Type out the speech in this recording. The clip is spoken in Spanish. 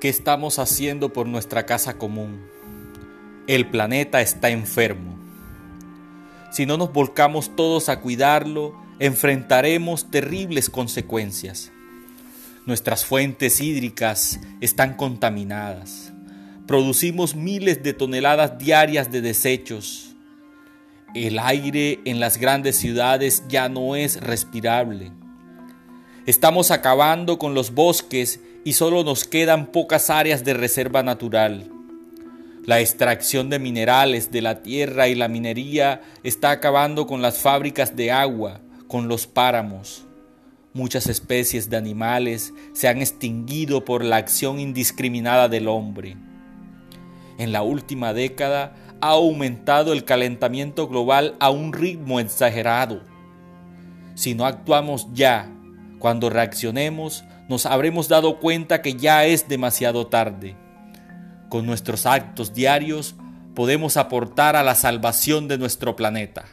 ¿Qué estamos haciendo por nuestra casa común? El planeta está enfermo. Si no nos volcamos todos a cuidarlo, enfrentaremos terribles consecuencias. Nuestras fuentes hídricas están contaminadas. Producimos miles de toneladas diarias de desechos. El aire en las grandes ciudades ya no es respirable. Estamos acabando con los bosques y solo nos quedan pocas áreas de reserva natural. La extracción de minerales de la tierra y la minería está acabando con las fábricas de agua, con los páramos. Muchas especies de animales se han extinguido por la acción indiscriminada del hombre. En la última década ha aumentado el calentamiento global a un ritmo exagerado. Si no actuamos ya, cuando reaccionemos, nos habremos dado cuenta que ya es demasiado tarde. Con nuestros actos diarios podemos aportar a la salvación de nuestro planeta.